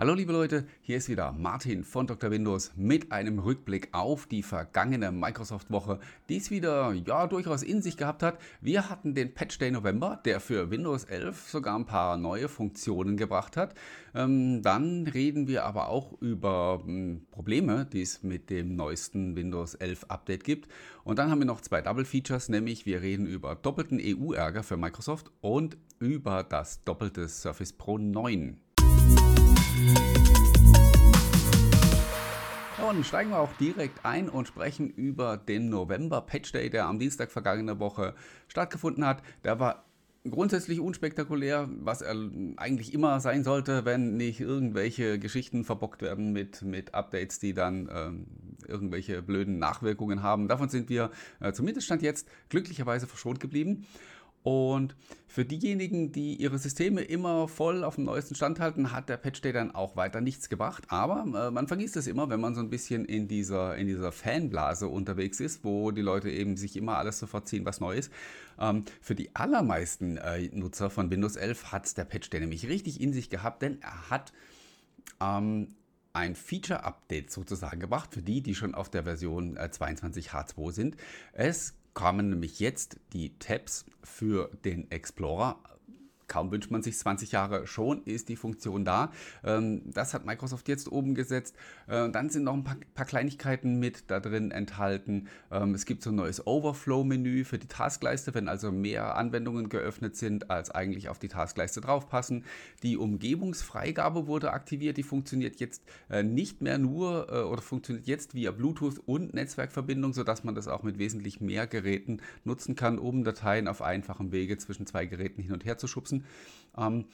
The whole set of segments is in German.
Hallo liebe Leute, hier ist wieder Martin von Dr. Windows mit einem Rückblick auf die vergangene Microsoft-Woche, die es wieder ja durchaus in sich gehabt hat. Wir hatten den Patch Day November, der für Windows 11 sogar ein paar neue Funktionen gebracht hat. Ähm, dann reden wir aber auch über ähm, Probleme, die es mit dem neuesten Windows 11 Update gibt. Und dann haben wir noch zwei Double Features, nämlich wir reden über doppelten EU-Ärger für Microsoft und über das doppelte Surface Pro 9. Und steigen wir auch direkt ein und sprechen über den November Patch Day, der am Dienstag vergangene Woche stattgefunden hat. Der war grundsätzlich unspektakulär, was er eigentlich immer sein sollte, wenn nicht irgendwelche Geschichten verbockt werden mit, mit Updates, die dann ähm, irgendwelche blöden Nachwirkungen haben. Davon sind wir äh, zumindest Stand jetzt glücklicherweise verschont geblieben. Und für diejenigen, die ihre Systeme immer voll auf dem neuesten Stand halten, hat der Patch Day dann auch weiter nichts gebracht. Aber äh, man vergisst es immer, wenn man so ein bisschen in dieser, in dieser Fanblase unterwegs ist, wo die Leute eben sich immer alles sofort ziehen, was neu ist. Ähm, für die allermeisten äh, Nutzer von Windows 11 hat der Patch Day nämlich richtig in sich gehabt, denn er hat ähm, ein Feature-Update sozusagen gebracht für die, die schon auf der Version äh, 22H2 sind. Es kamen nämlich jetzt die Tabs für den Explorer kaum wünscht man sich 20 Jahre, schon ist die Funktion da. Ähm, das hat Microsoft jetzt oben gesetzt. Äh, dann sind noch ein paar, paar Kleinigkeiten mit da drin enthalten. Ähm, es gibt so ein neues Overflow-Menü für die Taskleiste, wenn also mehr Anwendungen geöffnet sind, als eigentlich auf die Taskleiste draufpassen. Die Umgebungsfreigabe wurde aktiviert. Die funktioniert jetzt äh, nicht mehr nur äh, oder funktioniert jetzt via Bluetooth und Netzwerkverbindung, sodass man das auch mit wesentlich mehr Geräten nutzen kann, um Dateien auf einfachem Wege zwischen zwei Geräten hin und her zu schubsen. Ähm,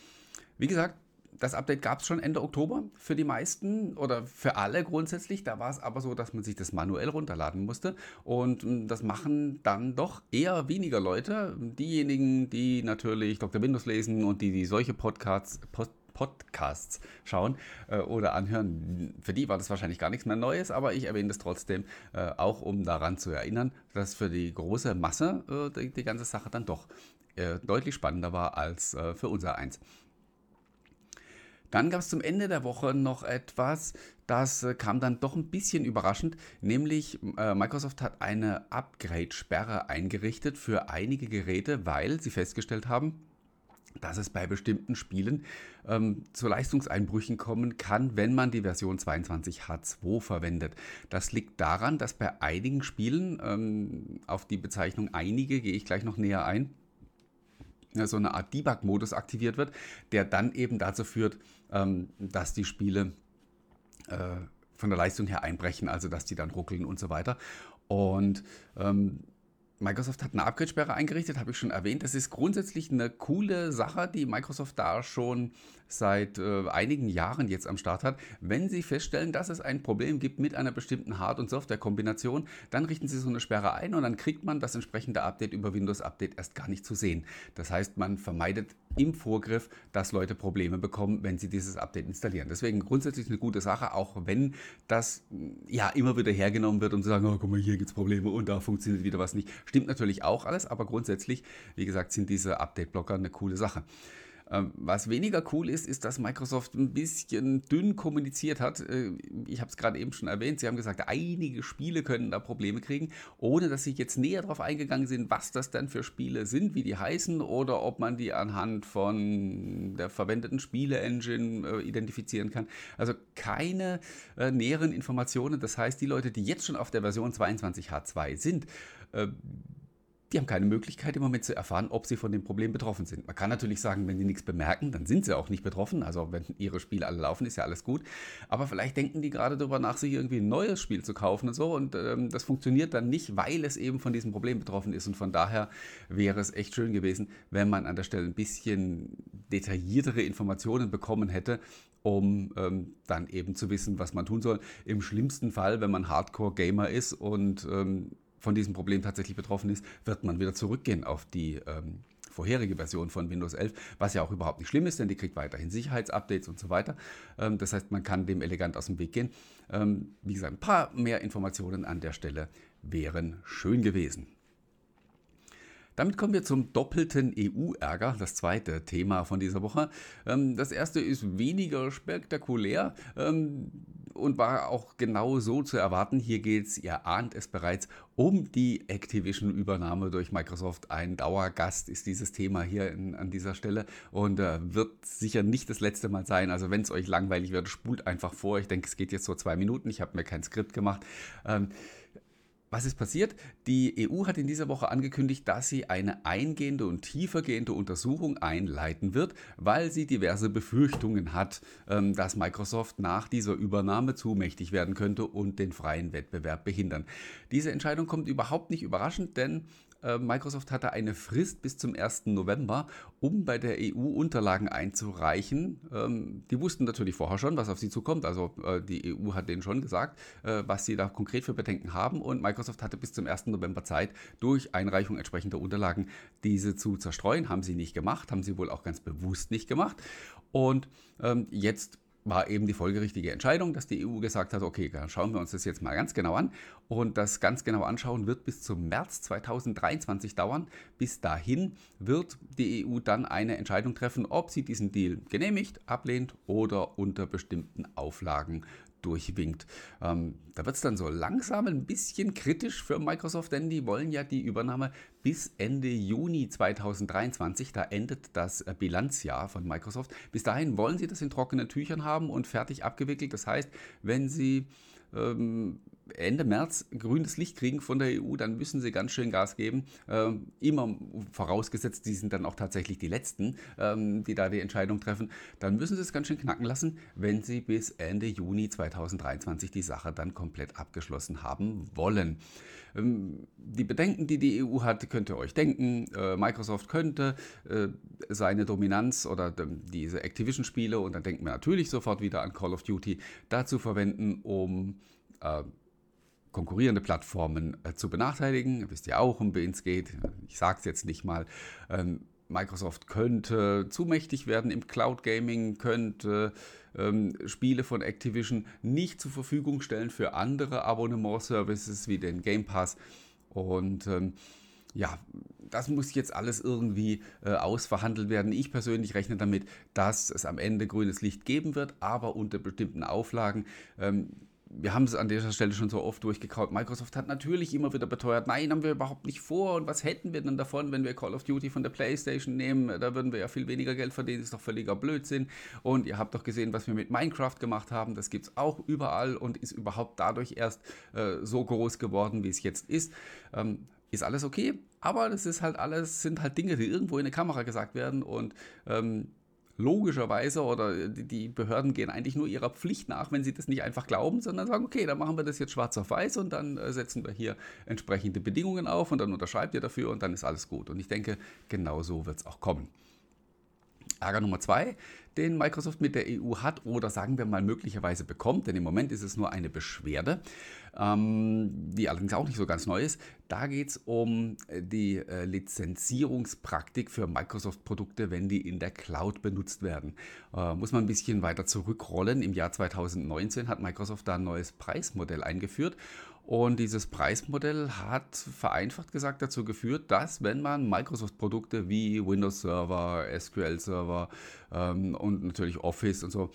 wie gesagt, das Update gab es schon Ende Oktober für die meisten oder für alle grundsätzlich. Da war es aber so, dass man sich das manuell runterladen musste. Und hm, das machen dann doch eher weniger Leute. Diejenigen, die natürlich Dr. Windows lesen und die, die solche Podcasts, Pod Podcasts schauen äh, oder anhören, für die war das wahrscheinlich gar nichts mehr Neues, aber ich erwähne das trotzdem, äh, auch um daran zu erinnern, dass für die große Masse äh, die, die ganze Sache dann doch äh, deutlich spannender war als äh, für unser eins. Dann gab es zum Ende der Woche noch etwas, das äh, kam dann doch ein bisschen überraschend, nämlich äh, Microsoft hat eine Upgrade-Sperre eingerichtet für einige Geräte, weil sie festgestellt haben, dass es bei bestimmten Spielen ähm, zu Leistungseinbrüchen kommen kann, wenn man die Version 22H2 verwendet. Das liegt daran, dass bei einigen Spielen, ähm, auf die Bezeichnung einige gehe ich gleich noch näher ein, so eine Art Debug-Modus aktiviert wird, der dann eben dazu führt, ähm, dass die Spiele äh, von der Leistung her einbrechen, also dass die dann ruckeln und so weiter. Und ähm, Microsoft hat eine Upgrade-Sperre eingerichtet, habe ich schon erwähnt. Das ist grundsätzlich eine coole Sache, die Microsoft da schon seit äh, einigen Jahren jetzt am Start hat. Wenn Sie feststellen, dass es ein Problem gibt mit einer bestimmten Hard- und Software-Kombination, dann richten Sie so eine Sperre ein und dann kriegt man das entsprechende Update über Windows Update erst gar nicht zu sehen. Das heißt, man vermeidet im Vorgriff, dass Leute Probleme bekommen, wenn sie dieses Update installieren. Deswegen grundsätzlich eine gute Sache, auch wenn das ja immer wieder hergenommen wird, um zu sagen, oh, guck mal, hier gibt es Probleme und da funktioniert wieder was nicht. Stimmt natürlich auch alles, aber grundsätzlich, wie gesagt, sind diese Update-Blocker eine coole Sache. Ähm, was weniger cool ist, ist, dass Microsoft ein bisschen dünn kommuniziert hat. Äh, ich habe es gerade eben schon erwähnt. Sie haben gesagt, einige Spiele können da Probleme kriegen, ohne dass sie jetzt näher darauf eingegangen sind, was das denn für Spiele sind, wie die heißen oder ob man die anhand von der verwendeten Spiele-Engine äh, identifizieren kann. Also keine äh, näheren Informationen. Das heißt, die Leute, die jetzt schon auf der Version 22H2 sind, die haben keine Möglichkeit im Moment zu erfahren, ob sie von dem Problem betroffen sind. Man kann natürlich sagen, wenn sie nichts bemerken, dann sind sie auch nicht betroffen. Also wenn ihre Spiele alle laufen, ist ja alles gut. Aber vielleicht denken die gerade darüber nach, sich irgendwie ein neues Spiel zu kaufen und so. Und ähm, das funktioniert dann nicht, weil es eben von diesem Problem betroffen ist. Und von daher wäre es echt schön gewesen, wenn man an der Stelle ein bisschen detailliertere Informationen bekommen hätte, um ähm, dann eben zu wissen, was man tun soll. Im schlimmsten Fall, wenn man Hardcore-Gamer ist und ähm, von diesem Problem tatsächlich betroffen ist, wird man wieder zurückgehen auf die ähm, vorherige Version von Windows 11, was ja auch überhaupt nicht schlimm ist, denn die kriegt weiterhin Sicherheitsupdates und so weiter. Ähm, das heißt, man kann dem elegant aus dem Weg gehen. Ähm, wie gesagt, ein paar mehr Informationen an der Stelle wären schön gewesen. Damit kommen wir zum doppelten EU-Ärger, das zweite Thema von dieser Woche. Ähm, das erste ist weniger spektakulär ähm, und war auch genau so zu erwarten. Hier geht es, ihr ahnt es bereits, um die Activision-Übernahme durch Microsoft. Ein Dauergast ist dieses Thema hier in, an dieser Stelle und äh, wird sicher nicht das letzte Mal sein. Also wenn es euch langweilig wird, spult einfach vor. Ich denke, es geht jetzt so zwei Minuten. Ich habe mir kein Skript gemacht. Ähm, was ist passiert? Die EU hat in dieser Woche angekündigt, dass sie eine eingehende und tiefergehende Untersuchung einleiten wird, weil sie diverse Befürchtungen hat, ähm, dass Microsoft nach dieser Übernahme zu mächtig werden könnte und den freien Wettbewerb behindern. Diese Entscheidung kommt überhaupt nicht überraschend, denn Microsoft hatte eine Frist bis zum 1. November, um bei der EU Unterlagen einzureichen. Ähm, die wussten natürlich vorher schon, was auf sie zukommt. Also äh, die EU hat denen schon gesagt, äh, was sie da konkret für Bedenken haben. Und Microsoft hatte bis zum 1. November Zeit, durch Einreichung entsprechender Unterlagen diese zu zerstreuen. Haben sie nicht gemacht, haben sie wohl auch ganz bewusst nicht gemacht. Und ähm, jetzt war eben die folgerichtige Entscheidung, dass die EU gesagt hat, okay, dann schauen wir uns das jetzt mal ganz genau an. Und das ganz genau anschauen wird bis zum März 2023 dauern. Bis dahin wird die EU dann eine Entscheidung treffen, ob sie diesen Deal genehmigt, ablehnt oder unter bestimmten Auflagen durchwinkt. Ähm, da wird es dann so langsam ein bisschen kritisch für Microsoft, denn die wollen ja die Übernahme bis Ende Juni 2023. Da endet das äh, Bilanzjahr von Microsoft. Bis dahin wollen sie das in trockenen Tüchern haben und fertig abgewickelt. Das heißt, wenn sie ähm, Ende März grünes Licht kriegen von der EU, dann müssen sie ganz schön Gas geben. Ähm, immer vorausgesetzt, die sind dann auch tatsächlich die Letzten, ähm, die da die Entscheidung treffen. Dann müssen sie es ganz schön knacken lassen, wenn sie bis Ende Juni 2023 die Sache dann komplett abgeschlossen haben wollen. Ähm, die Bedenken, die die EU hat, könnt ihr euch denken. Äh, Microsoft könnte äh, seine Dominanz oder diese Activision-Spiele, und dann denken wir natürlich sofort wieder an Call of Duty, dazu verwenden, um äh, konkurrierende Plattformen äh, zu benachteiligen. Ihr wisst ja auch, um wen es geht. Ich sage es jetzt nicht mal. Ähm, Microsoft könnte zu mächtig werden im Cloud Gaming, könnte ähm, Spiele von Activision nicht zur Verfügung stellen für andere Abonnement-Services wie den Game Pass. Und ähm, ja, das muss jetzt alles irgendwie äh, ausverhandelt werden. Ich persönlich rechne damit, dass es am Ende grünes Licht geben wird, aber unter bestimmten Auflagen. Ähm, wir haben es an dieser Stelle schon so oft durchgekaut. Microsoft hat natürlich immer wieder beteuert, nein, haben wir überhaupt nicht vor. Und was hätten wir denn davon, wenn wir Call of Duty von der PlayStation nehmen? Da würden wir ja viel weniger Geld verdienen. Das ist doch völliger Blödsinn. Und ihr habt doch gesehen, was wir mit Minecraft gemacht haben. Das gibt es auch überall und ist überhaupt dadurch erst äh, so groß geworden, wie es jetzt ist. Ähm, ist alles okay, aber das ist halt alles, sind halt Dinge, die irgendwo in der Kamera gesagt werden und ähm, logischerweise oder die Behörden gehen eigentlich nur ihrer Pflicht nach, wenn sie das nicht einfach glauben, sondern sagen, okay, dann machen wir das jetzt schwarz auf weiß und dann äh, setzen wir hier entsprechende Bedingungen auf und dann unterschreibt ihr dafür und dann ist alles gut. Und ich denke, genau so wird es auch kommen. Ärger Nummer zwei, den Microsoft mit der EU hat oder sagen wir mal möglicherweise bekommt, denn im Moment ist es nur eine Beschwerde, ähm, die allerdings auch nicht so ganz neu ist. Da geht es um äh, die äh, Lizenzierungspraktik für Microsoft-Produkte, wenn die in der Cloud benutzt werden. Äh, muss man ein bisschen weiter zurückrollen. Im Jahr 2019 hat Microsoft da ein neues Preismodell eingeführt und dieses Preismodell hat vereinfacht gesagt dazu geführt, dass wenn man Microsoft-Produkte wie Windows Server, SQL Server ähm, und natürlich Office und so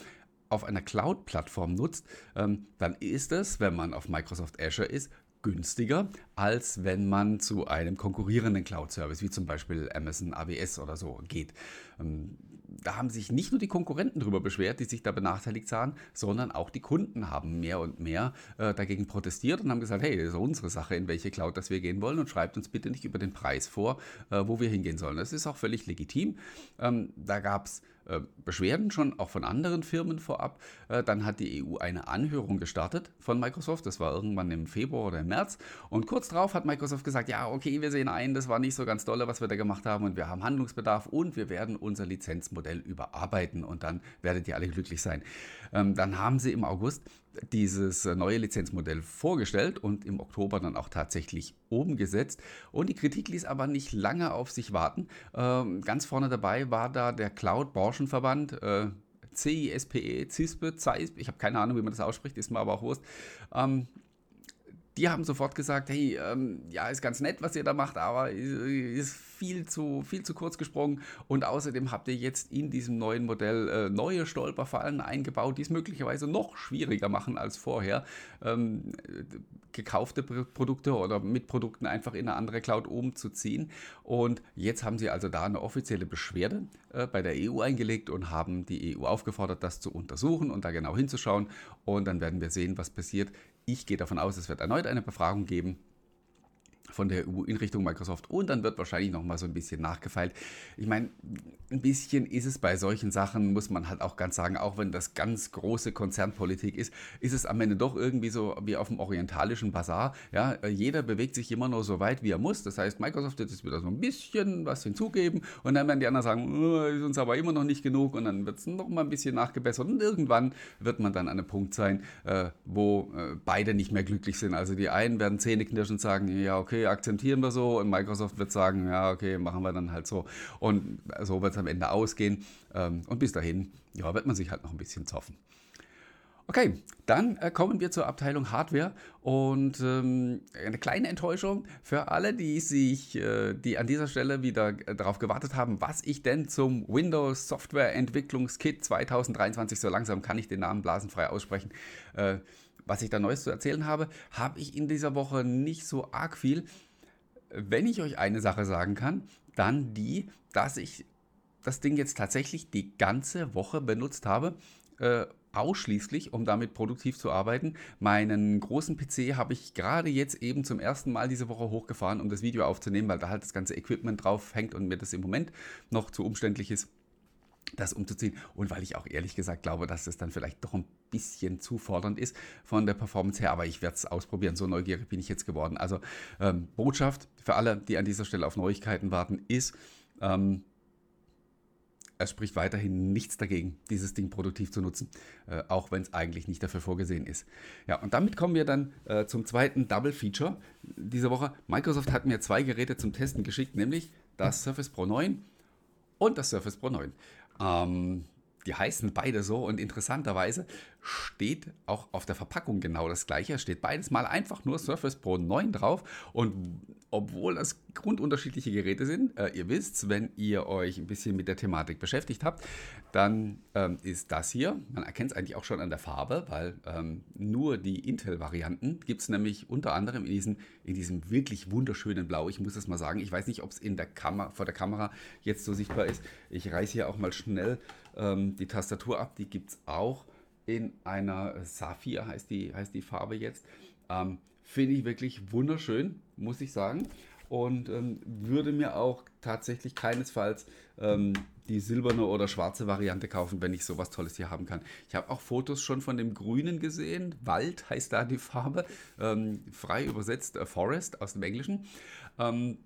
auf einer Cloud-Plattform nutzt, ähm, dann ist es, wenn man auf Microsoft Azure ist, günstiger, als wenn man zu einem konkurrierenden Cloud-Service, wie zum Beispiel Amazon AWS oder so, geht. Ähm, da haben sich nicht nur die Konkurrenten darüber beschwert, die sich da benachteiligt sahen, sondern auch die Kunden haben mehr und mehr äh, dagegen protestiert und haben gesagt, hey, das ist unsere Sache, in welche Cloud das wir gehen wollen und schreibt uns bitte nicht über den Preis vor, äh, wo wir hingehen sollen. Das ist auch völlig legitim. Ähm, da gab es Beschwerden schon auch von anderen Firmen vorab. Äh, dann hat die EU eine Anhörung gestartet von Microsoft. Das war irgendwann im Februar oder im März. Und kurz darauf hat Microsoft gesagt, ja, okay, wir sehen ein, das war nicht so ganz dolle, was wir da gemacht haben und wir haben Handlungsbedarf und wir werden unser Lizenzmodell überarbeiten und dann werdet ihr alle glücklich sein. Ähm, dann haben sie im August dieses äh, neue Lizenzmodell vorgestellt und im Oktober dann auch tatsächlich umgesetzt. Und die Kritik ließ aber nicht lange auf sich warten. Ähm, ganz vorne dabei war da der Cloud-Branchenverband. Äh, CISPE, CISPE, CISPE, ich habe keine Ahnung, wie man das ausspricht, ist mir aber auch Wurst. Ähm, die haben sofort gesagt, hey, ähm, ja, ist ganz nett, was ihr da macht, aber ist viel zu, viel zu kurz gesprungen. Und außerdem habt ihr jetzt in diesem neuen Modell äh, neue Stolperfallen eingebaut, die es möglicherweise noch schwieriger machen als vorher, ähm, gekaufte Produkte oder mit Produkten einfach in eine andere Cloud umzuziehen. Und jetzt haben sie also da eine offizielle Beschwerde äh, bei der EU eingelegt und haben die EU aufgefordert, das zu untersuchen und da genau hinzuschauen. Und dann werden wir sehen, was passiert. Ich gehe davon aus, es wird erneut eine Befragung geben von der EU in Richtung Microsoft und dann wird wahrscheinlich noch mal so ein bisschen nachgefeilt. Ich meine, ein bisschen ist es bei solchen Sachen, muss man halt auch ganz sagen, auch wenn das ganz große Konzernpolitik ist, ist es am Ende doch irgendwie so wie auf dem orientalischen Bazar. Ja, jeder bewegt sich immer nur so weit, wie er muss. Das heißt, Microsoft wird jetzt wieder so ein bisschen was hinzugeben und dann werden die anderen sagen, oh, ist uns aber immer noch nicht genug und dann wird es noch mal ein bisschen nachgebessert und irgendwann wird man dann an einem Punkt sein, äh, wo äh, beide nicht mehr glücklich sind. Also die einen werden zähneknirschend sagen, ja okay, okay, akzeptieren wir so und Microsoft wird sagen, ja, okay, machen wir dann halt so. Und so wird es am Ende ausgehen. Ähm, und bis dahin, ja, wird man sich halt noch ein bisschen zoffen. Okay, dann äh, kommen wir zur Abteilung Hardware und ähm, eine kleine Enttäuschung für alle, die sich, äh, die an dieser Stelle wieder äh, darauf gewartet haben, was ich denn zum Windows Software Entwicklungskit 2023, so langsam kann ich den Namen blasenfrei aussprechen, äh, was ich da Neues zu erzählen habe, habe ich in dieser Woche nicht so arg viel. Wenn ich euch eine Sache sagen kann, dann die, dass ich das Ding jetzt tatsächlich die ganze Woche benutzt habe. Äh, ausschließlich, um damit produktiv zu arbeiten. Meinen großen PC habe ich gerade jetzt eben zum ersten Mal diese Woche hochgefahren, um das Video aufzunehmen, weil da halt das ganze Equipment drauf hängt und mir das im Moment noch zu umständlich ist das umzuziehen und weil ich auch ehrlich gesagt glaube, dass es dann vielleicht doch ein bisschen zu fordernd ist von der Performance her, aber ich werde es ausprobieren. So neugierig bin ich jetzt geworden. Also ähm, Botschaft für alle, die an dieser Stelle auf Neuigkeiten warten, ist, ähm, es spricht weiterhin nichts dagegen, dieses Ding produktiv zu nutzen, äh, auch wenn es eigentlich nicht dafür vorgesehen ist. Ja, und damit kommen wir dann äh, zum zweiten Double Feature dieser Woche. Microsoft hat mir zwei Geräte zum Testen geschickt, nämlich das Surface Pro 9 und das Surface Pro 9. Ähm, die heißen beide so und interessanterweise steht auch auf der Verpackung genau das gleiche. Es steht beides mal einfach nur Surface Pro 9 drauf und obwohl das grundunterschiedliche Geräte sind, äh, ihr wisst, wenn ihr euch ein bisschen mit der Thematik beschäftigt habt, dann ähm, ist das hier, man erkennt es eigentlich auch schon an der Farbe, weil ähm, nur die Intel-Varianten gibt es nämlich unter anderem in, diesen, in diesem wirklich wunderschönen Blau. Ich muss das mal sagen, ich weiß nicht, ob es vor der Kamera jetzt so sichtbar ist. Ich reiße hier auch mal schnell ähm, die Tastatur ab, die gibt es auch in einer Saphir, heißt die, heißt die Farbe jetzt. Ähm, Finde ich wirklich wunderschön, muss ich sagen. Und ähm, würde mir auch tatsächlich keinesfalls ähm, die silberne oder schwarze Variante kaufen, wenn ich sowas Tolles hier haben kann. Ich habe auch Fotos schon von dem Grünen gesehen. Wald heißt da die Farbe. Ähm, frei übersetzt äh, Forest aus dem Englischen. Ähm,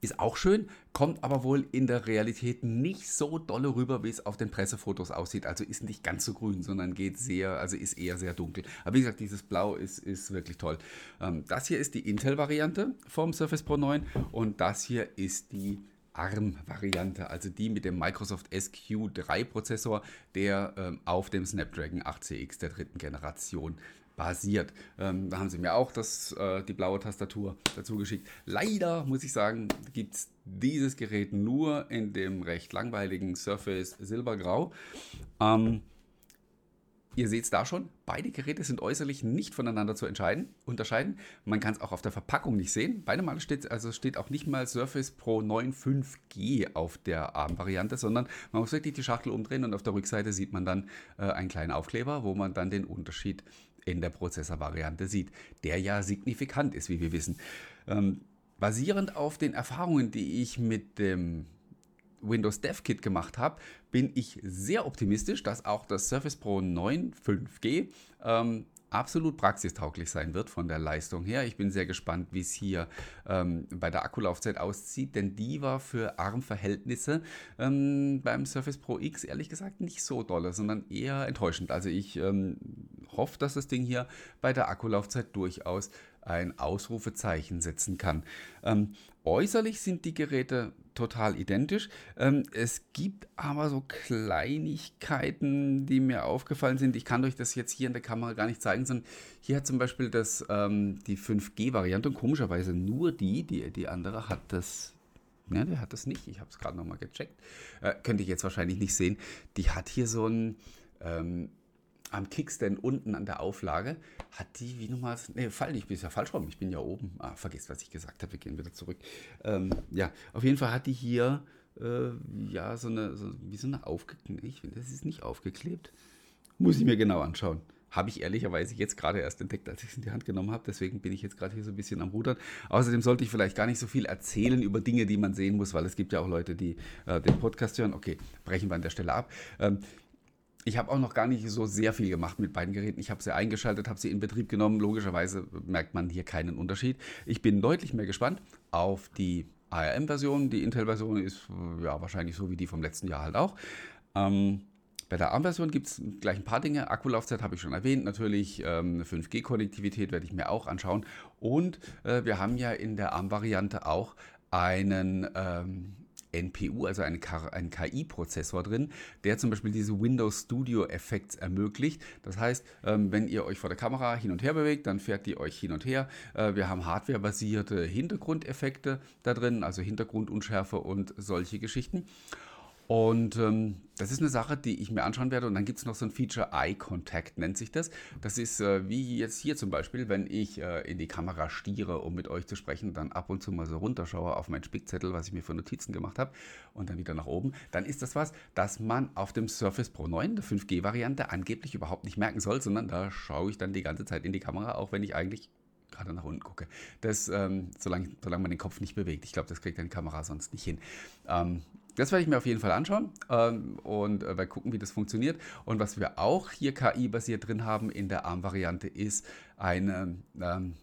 ist auch schön, kommt aber wohl in der Realität nicht so dolle rüber, wie es auf den Pressefotos aussieht. Also ist nicht ganz so grün, sondern geht sehr, also ist eher sehr dunkel. Aber wie gesagt, dieses Blau ist, ist wirklich toll. Ähm, das hier ist die Intel-Variante vom Surface Pro 9 und das hier ist die ARM-Variante, also die mit dem Microsoft SQ3-Prozessor, der ähm, auf dem Snapdragon 8CX der dritten Generation basiert. Ähm, da haben sie mir auch das, äh, die blaue Tastatur dazu geschickt. Leider, muss ich sagen, gibt es dieses Gerät nur in dem recht langweiligen Surface Silbergrau. Ähm, Ihr seht es da schon, beide Geräte sind äußerlich nicht voneinander zu unterscheiden. Man kann es auch auf der Verpackung nicht sehen. Beide Male steht, also steht auch nicht mal Surface Pro 9 5G auf der ARM-Variante, sondern man muss wirklich die Schachtel umdrehen und auf der Rückseite sieht man dann äh, einen kleinen Aufkleber, wo man dann den Unterschied in der Prozessorvariante sieht, der ja signifikant ist, wie wir wissen. Ähm, basierend auf den Erfahrungen, die ich mit dem Windows Dev Kit gemacht habe, bin ich sehr optimistisch, dass auch das Surface Pro 9 5G ähm, absolut praxistauglich sein wird von der Leistung her. Ich bin sehr gespannt, wie es hier ähm, bei der Akkulaufzeit aussieht, denn die war für ARM-Verhältnisse ähm, beim Surface Pro X ehrlich gesagt nicht so dolle, sondern eher enttäuschend. Also ich ähm, hoffe, dass das Ding hier bei der Akkulaufzeit durchaus ein Ausrufezeichen setzen kann. Ähm, äußerlich sind die Geräte total identisch. Ähm, es gibt aber so Kleinigkeiten, die mir aufgefallen sind. Ich kann euch das jetzt hier in der Kamera gar nicht zeigen, sondern hier hat zum Beispiel das, ähm, die 5G-Variante und komischerweise nur die, die, die andere hat das Ne, der hat das nicht. Ich habe es gerade nochmal gecheckt. Äh, könnte ich jetzt wahrscheinlich nicht sehen. Die hat hier so ein, ähm, am Kickstand unten an der Auflage, hat die, wie nochmal, ne, fall nicht, bin ja falsch rum, ich bin ja oben. Ah, vergiss, was ich gesagt habe, wir gehen wieder zurück. Ähm, ja, auf jeden Fall hat die hier, äh, ja, so eine, so, wie so eine aufgeklebt, ich finde, das ist nicht aufgeklebt. Muss ich mir genau anschauen. Habe ich ehrlicherweise jetzt gerade erst entdeckt, als ich es in die Hand genommen habe. Deswegen bin ich jetzt gerade hier so ein bisschen am Rudern. Außerdem sollte ich vielleicht gar nicht so viel erzählen über Dinge, die man sehen muss, weil es gibt ja auch Leute, die äh, den Podcast hören. Okay, brechen wir an der Stelle ab. Ähm, ich habe auch noch gar nicht so sehr viel gemacht mit beiden Geräten. Ich habe sie eingeschaltet, habe sie in Betrieb genommen. Logischerweise merkt man hier keinen Unterschied. Ich bin deutlich mehr gespannt auf die ARM-Version. Die Intel-Version ist ja wahrscheinlich so wie die vom letzten Jahr halt auch. Ähm, bei der ARM-Version gibt es gleich ein paar Dinge. Akkulaufzeit habe ich schon erwähnt. Natürlich ähm, 5G-Konnektivität werde ich mir auch anschauen. Und äh, wir haben ja in der ARM-Variante auch einen ähm, NPU, also einen KI-Prozessor drin, der zum Beispiel diese Windows Studio-Effekte ermöglicht. Das heißt, ähm, wenn ihr euch vor der Kamera hin und her bewegt, dann fährt die euch hin und her. Äh, wir haben hardwarebasierte Hintergrundeffekte da drin, also Hintergrundunschärfe und solche Geschichten. Und ähm, das ist eine Sache, die ich mir anschauen werde. Und dann gibt es noch so ein Feature Eye Contact, nennt sich das. Das ist äh, wie jetzt hier zum Beispiel, wenn ich äh, in die Kamera stiere, um mit euch zu sprechen, dann ab und zu mal so runterschaue auf meinen Spickzettel, was ich mir für Notizen gemacht habe, und dann wieder nach oben. Dann ist das was, das man auf dem Surface Pro 9, der 5G-Variante, angeblich überhaupt nicht merken soll, sondern da schaue ich dann die ganze Zeit in die Kamera, auch wenn ich eigentlich gerade nach unten gucke. Das, ähm, solange, solange man den Kopf nicht bewegt. Ich glaube, das kriegt eine Kamera sonst nicht hin. Ähm, das werde ich mir auf jeden Fall anschauen ähm, und äh, mal gucken, wie das funktioniert. Und was wir auch hier KI-basiert drin haben in der ARM-Variante ist eine ähm,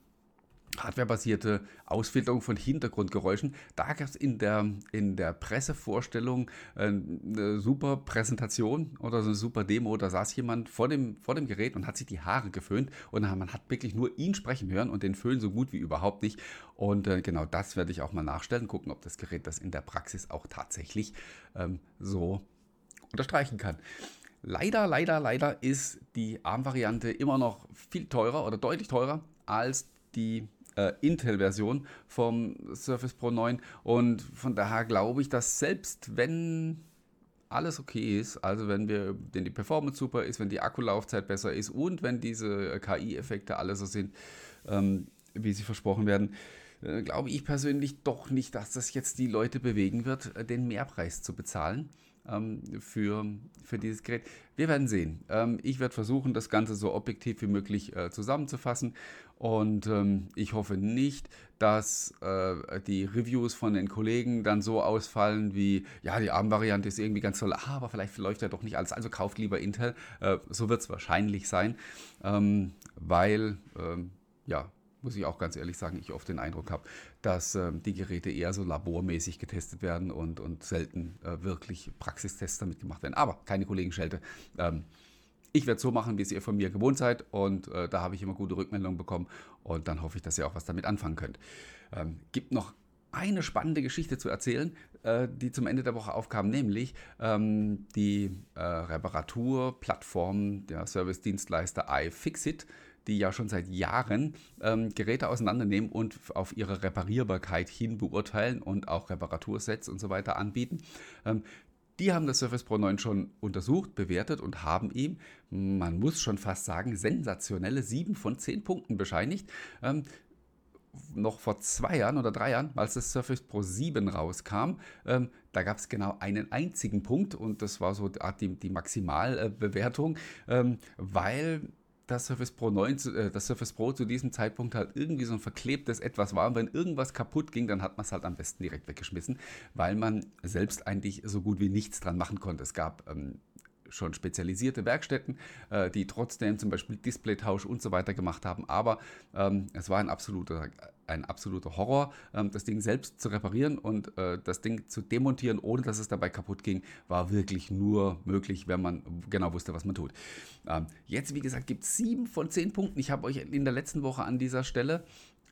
hardwarebasierte Ausfilterung von Hintergrundgeräuschen. Da gab es in der, in der Pressevorstellung äh, eine super Präsentation oder so eine super Demo. Da saß jemand vor dem, vor dem Gerät und hat sich die Haare geföhnt und man hat wirklich nur ihn sprechen hören und den Föhn so gut wie überhaupt nicht. Und äh, genau das werde ich auch mal nachstellen, gucken, ob das Gerät das in der Praxis auch tatsächlich ähm, so unterstreichen kann. Leider, leider, leider ist die ARM-Variante immer noch viel teurer oder deutlich teurer als die äh, Intel-Version vom Surface Pro 9. Und von daher glaube ich, dass selbst wenn alles okay ist, also wenn wir, wenn die Performance super ist, wenn die Akkulaufzeit besser ist und wenn diese KI-Effekte alle so sind, ähm, wie sie versprochen werden, äh, glaube ich persönlich doch nicht, dass das jetzt die Leute bewegen wird, äh, den Mehrpreis zu bezahlen für, für dieses Gerät. Wir werden sehen. Ähm, ich werde versuchen, das Ganze so objektiv wie möglich äh, zusammenzufassen. Und ähm, ich hoffe nicht, dass äh, die Reviews von den Kollegen dann so ausfallen wie, ja, die ARM-Variante ist irgendwie ganz toll, ah, aber vielleicht läuft ja doch nicht alles. Also kauft lieber Intel. Äh, so wird es wahrscheinlich sein, ähm, weil, ähm, ja, muss ich auch ganz ehrlich sagen, ich oft den Eindruck habe, dass ähm, die Geräte eher so labormäßig getestet werden und, und selten äh, wirklich Praxistests damit gemacht werden. Aber keine Kollegenschelte. Ähm, ich werde so machen, wie es ihr von mir gewohnt seid und äh, da habe ich immer gute Rückmeldungen bekommen und dann hoffe ich, dass ihr auch was damit anfangen könnt. Ähm, gibt noch eine spannende Geschichte zu erzählen, äh, die zum Ende der Woche aufkam, nämlich ähm, die äh, Reparaturplattform der Service-Dienstleister iFixit die ja schon seit Jahren ähm, Geräte auseinandernehmen und auf ihre Reparierbarkeit hin beurteilen und auch Reparatursets und so weiter anbieten. Ähm, die haben das Surface Pro 9 schon untersucht, bewertet und haben ihm, man muss schon fast sagen, sensationelle 7 von 10 Punkten bescheinigt. Ähm, noch vor zwei Jahren oder drei Jahren, als das Surface Pro 7 rauskam, ähm, da gab es genau einen einzigen Punkt und das war so die, die Maximalbewertung, ähm, weil das Surface Pro 9, äh, das Surface Pro zu diesem Zeitpunkt halt irgendwie so ein verklebtes Etwas war. Und wenn irgendwas kaputt ging, dann hat man es halt am besten direkt weggeschmissen, weil man selbst eigentlich so gut wie nichts dran machen konnte. Es gab ähm, schon spezialisierte Werkstätten, äh, die trotzdem zum Beispiel Displaytausch und so weiter gemacht haben. Aber ähm, es war ein absoluter, ein absoluter Horror, ähm, das Ding selbst zu reparieren und äh, das Ding zu demontieren, ohne dass es dabei kaputt ging, war wirklich nur möglich, wenn man genau wusste, was man tut. Ähm, jetzt, wie gesagt, gibt es sieben von zehn Punkten. Ich habe euch in der letzten Woche an dieser Stelle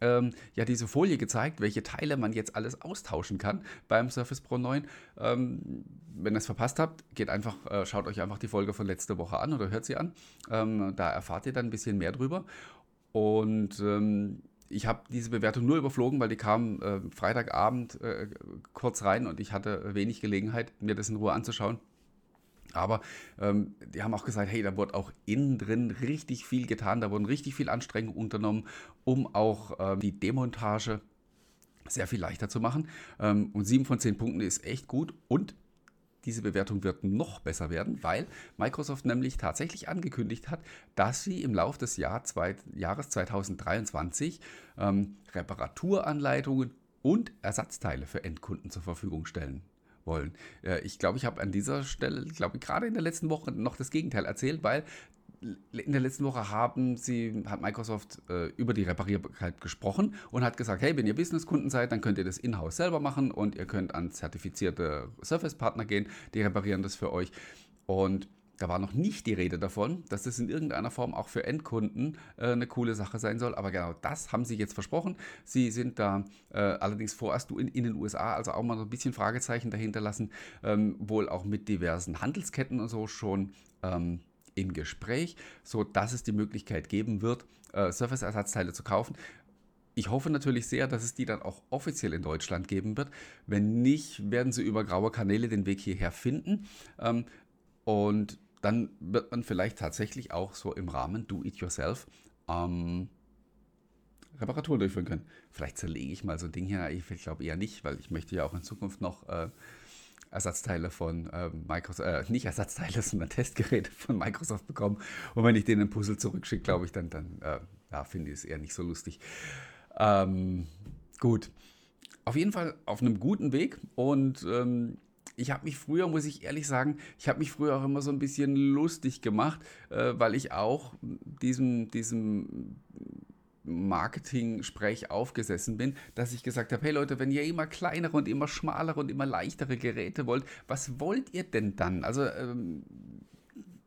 ähm, ja diese Folie gezeigt, welche Teile man jetzt alles austauschen kann beim Surface Pro 9. Ähm, wenn ihr es verpasst habt, geht einfach, äh, schaut euch einfach die Folge von letzter Woche an oder hört sie an. Ähm, da erfahrt ihr dann ein bisschen mehr drüber. Und ähm, ich habe diese Bewertung nur überflogen, weil die kam äh, Freitagabend äh, kurz rein und ich hatte wenig Gelegenheit, mir das in Ruhe anzuschauen. Aber ähm, die haben auch gesagt, hey, da wurde auch innen drin richtig viel getan, da wurden richtig viel Anstrengungen unternommen, um auch ähm, die Demontage sehr viel leichter zu machen. Ähm, und sieben von zehn Punkten ist echt gut und diese Bewertung wird noch besser werden, weil Microsoft nämlich tatsächlich angekündigt hat, dass sie im Laufe des Jahr zwei, Jahres 2023 ähm, Reparaturanleitungen und Ersatzteile für Endkunden zur Verfügung stellen wollen. Ich glaube, ich habe an dieser Stelle, ich glaube, gerade in der letzten Woche noch das Gegenteil erzählt, weil in der letzten Woche haben sie, hat Microsoft äh, über die Reparierbarkeit gesprochen und hat gesagt, hey, wenn ihr Businesskunden seid, dann könnt ihr das in-house selber machen und ihr könnt an zertifizierte Surface-Partner gehen, die reparieren das für euch. Und da war noch nicht die Rede davon, dass das in irgendeiner Form auch für Endkunden äh, eine coole Sache sein soll. Aber genau das haben sie jetzt versprochen. Sie sind da äh, allerdings vorerst in, in, den USA, also auch mal so ein bisschen Fragezeichen dahinter lassen, ähm, wohl auch mit diversen Handelsketten und so schon ähm, im Gespräch, sodass es die Möglichkeit geben wird, äh, Surface-Ersatzteile zu kaufen. Ich hoffe natürlich sehr, dass es die dann auch offiziell in Deutschland geben wird. Wenn nicht, werden sie über graue Kanäle den Weg hierher finden. Ähm, und dann wird man vielleicht tatsächlich auch so im Rahmen Do-It-Yourself ähm, Reparaturen durchführen können. Vielleicht zerlege ich mal so ein Ding hier. Ich glaube eher nicht, weil ich möchte ja auch in Zukunft noch äh, Ersatzteile von äh, Microsoft, äh, nicht Ersatzteile, sondern Testgeräte von Microsoft bekommen. Und wenn ich denen ein Puzzle zurückschicke, glaube ich, dann, dann äh, ja, finde ich es eher nicht so lustig. Ähm, gut. Auf jeden Fall auf einem guten Weg und ähm, ich habe mich früher, muss ich ehrlich sagen, ich habe mich früher auch immer so ein bisschen lustig gemacht, äh, weil ich auch diesem, diesem Marketing-Sprech aufgesessen bin, dass ich gesagt habe, hey Leute, wenn ihr immer kleinere und immer schmalere und immer leichtere Geräte wollt, was wollt ihr denn dann? Also ähm,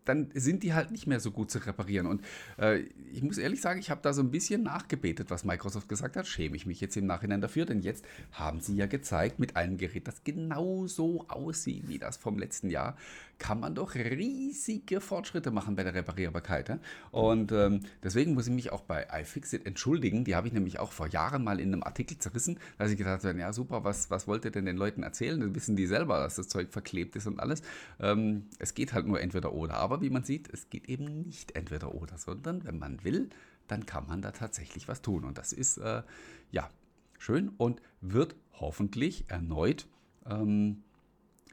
dann sind die halt nicht mehr so gut zu reparieren. Und äh, ich muss ehrlich sagen, ich habe da so ein bisschen nachgebetet, was Microsoft gesagt hat. Schäme ich mich jetzt im Nachhinein dafür, denn jetzt haben sie ja gezeigt, mit einem Gerät, das genauso aussieht wie das vom letzten Jahr, kann man doch riesige Fortschritte machen bei der Reparierbarkeit. Ja? Und ähm, deswegen muss ich mich auch bei iFixit entschuldigen. Die habe ich nämlich auch vor Jahren mal in einem Artikel zerrissen, dass ich gedacht habe, ja super, was, was wollt ihr denn den Leuten erzählen? Dann wissen die selber, dass das Zeug verklebt ist und alles. Ähm, es geht halt nur entweder oder. Aber wie man sieht, es geht eben nicht entweder oder, sondern wenn man will, dann kann man da tatsächlich was tun. Und das ist äh, ja schön und wird hoffentlich erneut ähm,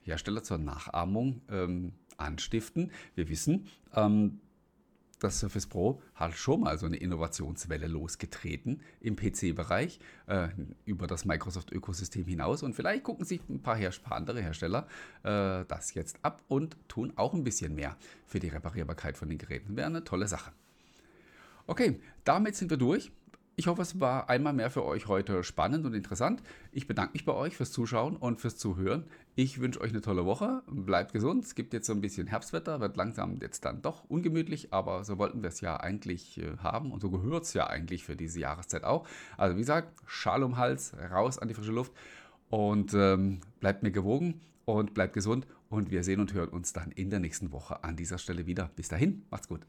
Hersteller zur Nachahmung ähm, anstiften. Wir wissen, ähm, das Surface Pro hat schon mal so eine Innovationswelle losgetreten im PC-Bereich äh, über das Microsoft-Ökosystem hinaus. Und vielleicht gucken sich ein paar, Her andere Hersteller äh, das jetzt ab und tun auch ein bisschen mehr für die Reparierbarkeit von den Geräten. Wäre eine tolle Sache. Okay, damit sind wir durch. Ich hoffe, es war einmal mehr für euch heute spannend und interessant. Ich bedanke mich bei euch fürs Zuschauen und fürs Zuhören. Ich wünsche euch eine tolle Woche. Bleibt gesund. Es gibt jetzt so ein bisschen Herbstwetter, wird langsam jetzt dann doch ungemütlich, aber so wollten wir es ja eigentlich äh, haben und so gehört es ja eigentlich für diese Jahreszeit auch. Also wie gesagt, Schal um Hals, raus an die frische Luft und ähm, bleibt mir gewogen und bleibt gesund und wir sehen und hören uns dann in der nächsten Woche an dieser Stelle wieder. Bis dahin, macht's gut.